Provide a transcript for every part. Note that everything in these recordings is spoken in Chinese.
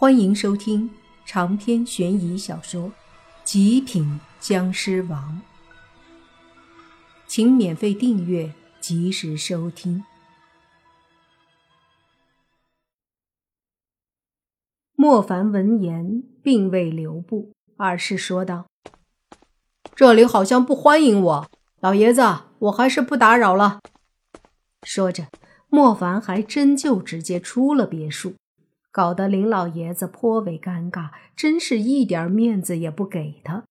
欢迎收听长篇悬疑小说《极品僵尸王》，请免费订阅，及时收听。莫凡闻言，并未留步，而是说道：“这里好像不欢迎我，老爷子，我还是不打扰了。”说着，莫凡还真就直接出了别墅。搞得林老爷子颇为尴尬，真是一点面子也不给他。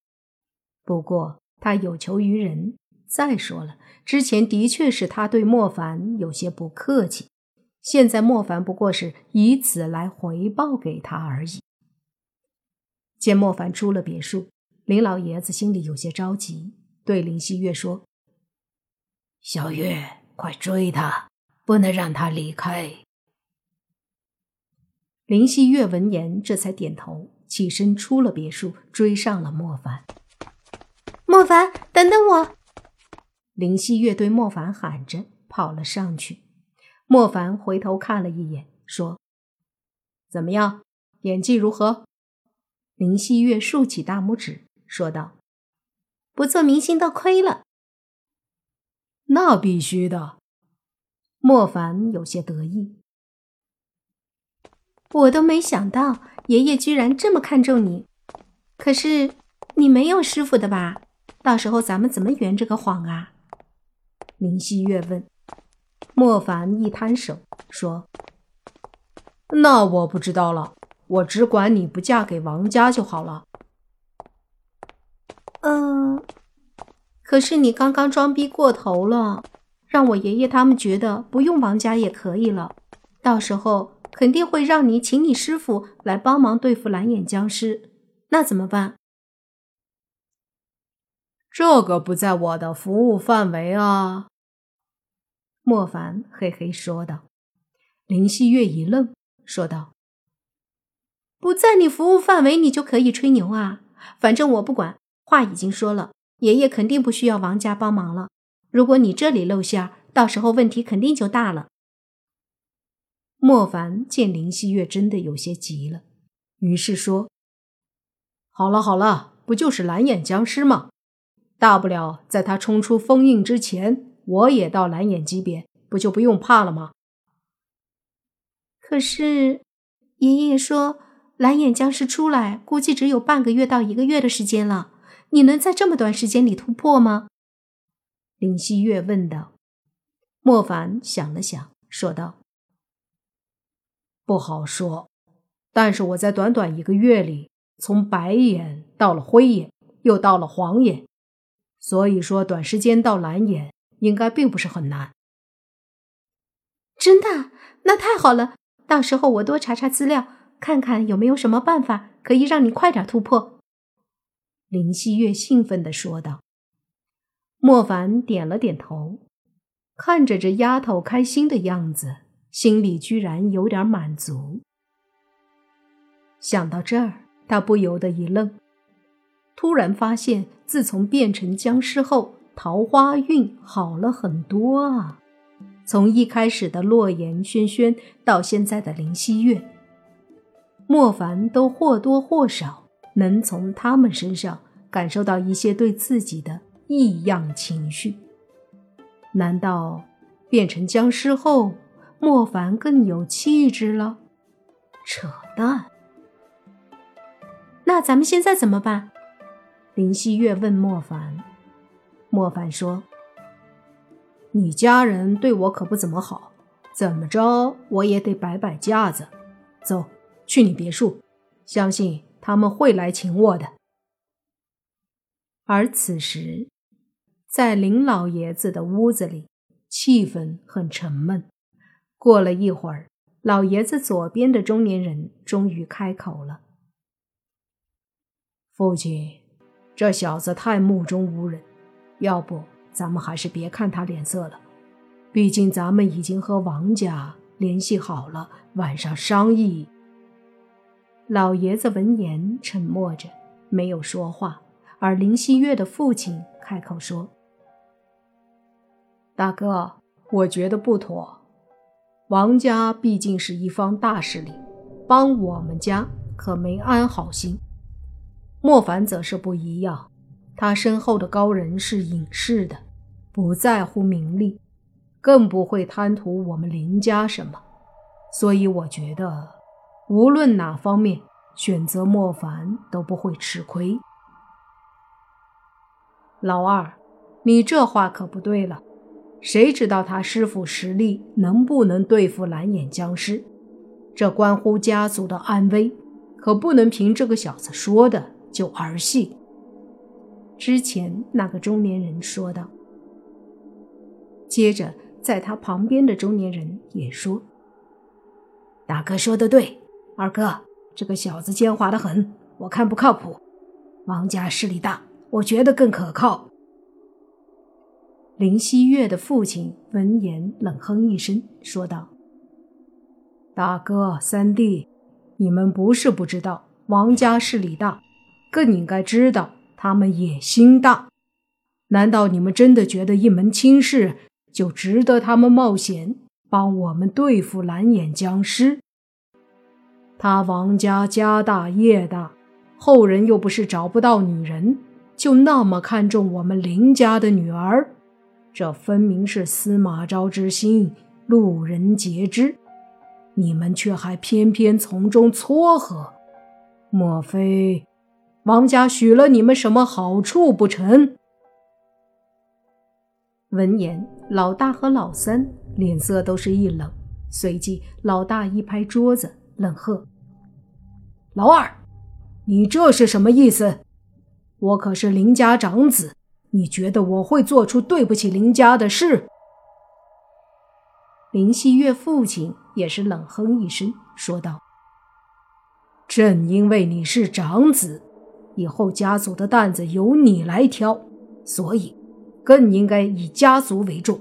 不过他有求于人，再说了，之前的确是他对莫凡有些不客气，现在莫凡不过是以此来回报给他而已。见莫凡出了别墅，林老爷子心里有些着急，对林希月说：“小月，快追他，不能让他离开。”林希月闻言，这才点头，起身出了别墅，追上了莫凡。莫凡，等等我！林希月对莫凡喊着，跑了上去。莫凡回头看了一眼，说：“怎么样，演技如何？”林希月竖起大拇指，说道：“不做明星都亏了。”那必须的。莫凡有些得意。我都没想到爷爷居然这么看重你，可是你没有师傅的吧？到时候咱们怎么圆这个谎啊？林希月问。莫凡一摊手说：“那我不知道了，我只管你不嫁给王家就好了。”嗯，可是你刚刚装逼过头了，让我爷爷他们觉得不用王家也可以了，到时候。肯定会让你请你师傅来帮忙对付蓝眼僵尸，那怎么办？这个不在我的服务范围啊。莫凡嘿嘿说道。林希月一愣，说道：“不在你服务范围，你就可以吹牛啊？反正我不管，话已经说了，爷爷肯定不需要王家帮忙了。如果你这里露馅，到时候问题肯定就大了。”莫凡见林希月真的有些急了，于是说：“好了好了，不就是蓝眼僵尸吗？大不了在他冲出封印之前，我也到蓝眼级别，不就不用怕了吗？”可是爷爷说，蓝眼僵尸出来估计只有半个月到一个月的时间了，你能在这么短时间里突破吗？”林希月问道。莫凡想了想，说道。不好说，但是我在短短一个月里，从白眼到了灰眼，又到了黄眼，所以说短时间到蓝眼应该并不是很难。真的？那太好了！到时候我多查查资料，看看有没有什么办法可以让你快点突破。”林希月兴奋地说道。莫凡点了点头，看着这丫头开心的样子。心里居然有点满足。想到这儿，他不由得一愣，突然发现自从变成僵尸后，桃花运好了很多啊！从一开始的洛言、轩轩，到现在的林希月，莫凡都或多或少能从他们身上感受到一些对自己的异样情绪。难道变成僵尸后？莫凡更有气质了，扯淡。那咱们现在怎么办？林希月问莫凡。莫凡说：“你家人对我可不怎么好，怎么着我也得摆摆架子。走去你别墅，相信他们会来请我的。”而此时，在林老爷子的屋子里，气氛很沉闷。过了一会儿，老爷子左边的中年人终于开口了：“父亲，这小子太目中无人，要不咱们还是别看他脸色了。毕竟咱们已经和王家联系好了，晚上商议。”老爷子闻言沉默着，没有说话。而林希月的父亲开口说：“大哥，我觉得不妥。”王家毕竟是一方大势力，帮我们家可没安好心。莫凡则是不一样，他身后的高人是隐士的，不在乎名利，更不会贪图我们林家什么。所以我觉得，无论哪方面选择莫凡都不会吃亏。老二，你这话可不对了。谁知道他师傅实力能不能对付蓝眼僵尸？这关乎家族的安危，可不能凭这个小子说的就儿戏。之前那个中年人说道。接着，在他旁边的中年人也说：“大哥说的对，二哥这个小子奸猾的很，我看不靠谱。王家势力大，我觉得更可靠。”林希月的父亲闻言冷哼一声，说道：“大哥、三弟，你们不是不知道王家势力大，更应该知道他们野心大。难道你们真的觉得一门亲事就值得他们冒险帮我们对付蓝眼僵尸？他王家家大业大，后人又不是找不到女人，就那么看重我们林家的女儿？”这分明是司马昭之心，路人皆知，你们却还偏偏从中撮合，莫非王家许了你们什么好处不成？闻言，老大和老三脸色都是一冷，随即老大一拍桌子，冷喝：“老二，你这是什么意思？我可是林家长子。”你觉得我会做出对不起林家的事？林希月父亲也是冷哼一声，说道：“正因为你是长子，以后家族的担子由你来挑，所以更应该以家族为重。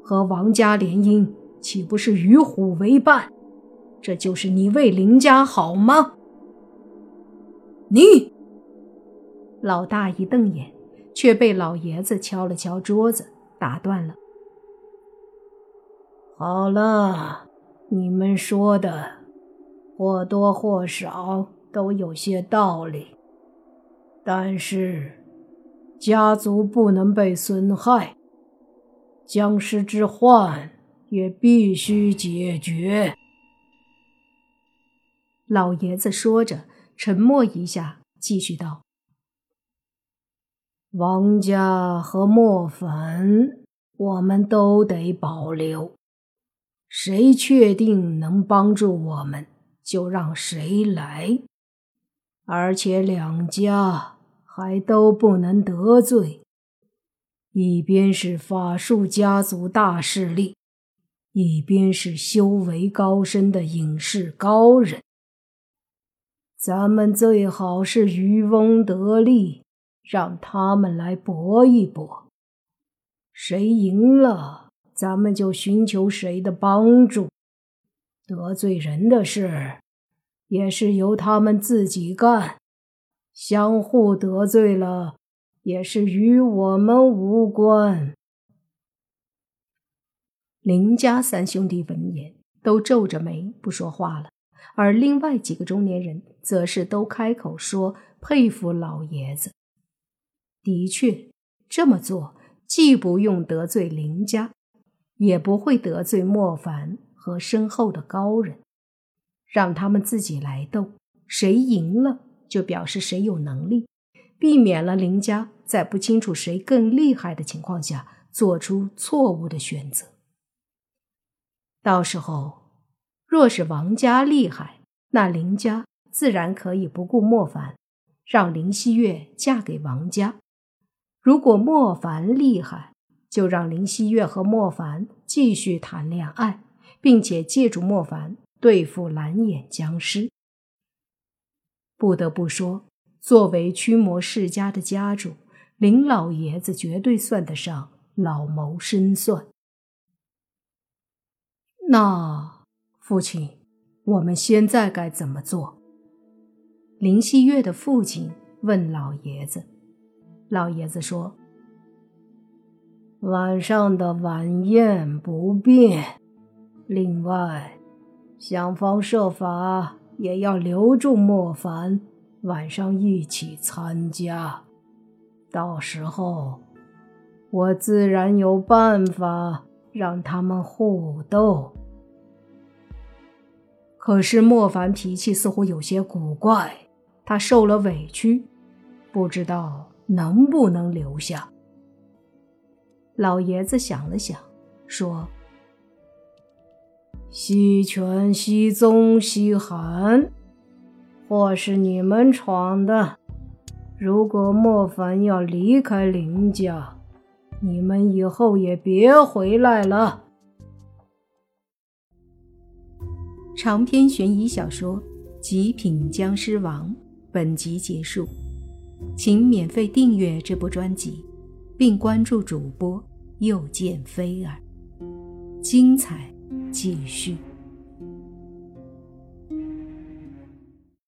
和王家联姻，岂不是与虎为伴？这就是你为林家好吗？”你老大一瞪眼。却被老爷子敲了敲桌子，打断了。好了，你们说的或多或少都有些道理，但是家族不能被损害，僵尸之患也必须解决。老爷子说着，沉默一下，继续道。王家和莫凡，我们都得保留。谁确定能帮助我们，就让谁来。而且两家还都不能得罪。一边是法术家族大势力，一边是修为高深的隐士高人。咱们最好是渔翁得利。让他们来搏一搏，谁赢了，咱们就寻求谁的帮助。得罪人的事，也是由他们自己干，相互得罪了，也是与我们无关。林家三兄弟闻言，都皱着眉不说话了，而另外几个中年人则是都开口说佩服老爷子。的确，这么做既不用得罪林家，也不会得罪莫凡和身后的高人，让他们自己来斗，谁赢了就表示谁有能力，避免了林家在不清楚谁更厉害的情况下做出错误的选择。到时候，若是王家厉害，那林家自然可以不顾莫凡，让林希月嫁给王家。如果莫凡厉害，就让林希月和莫凡继续谈恋爱，并且借助莫凡对付蓝眼僵尸。不得不说，作为驱魔世家的家主，林老爷子绝对算得上老谋深算。那父亲，我们现在该怎么做？林希月的父亲问老爷子。老爷子说：“晚上的晚宴不变。另外，想方设法也要留住莫凡，晚上一起参加。到时候，我自然有办法让他们互斗。可是莫凡脾气似乎有些古怪，他受了委屈，不知道能不能留下。老爷子想了想，说：“西泉、西宗、西寒，祸是你们闯的。如果莫凡要离开林家，你们以后也别回来了。”长篇悬疑小说《极品僵尸王》本集结束，请免费订阅这部专辑，并关注主播。又见菲儿，精彩继续。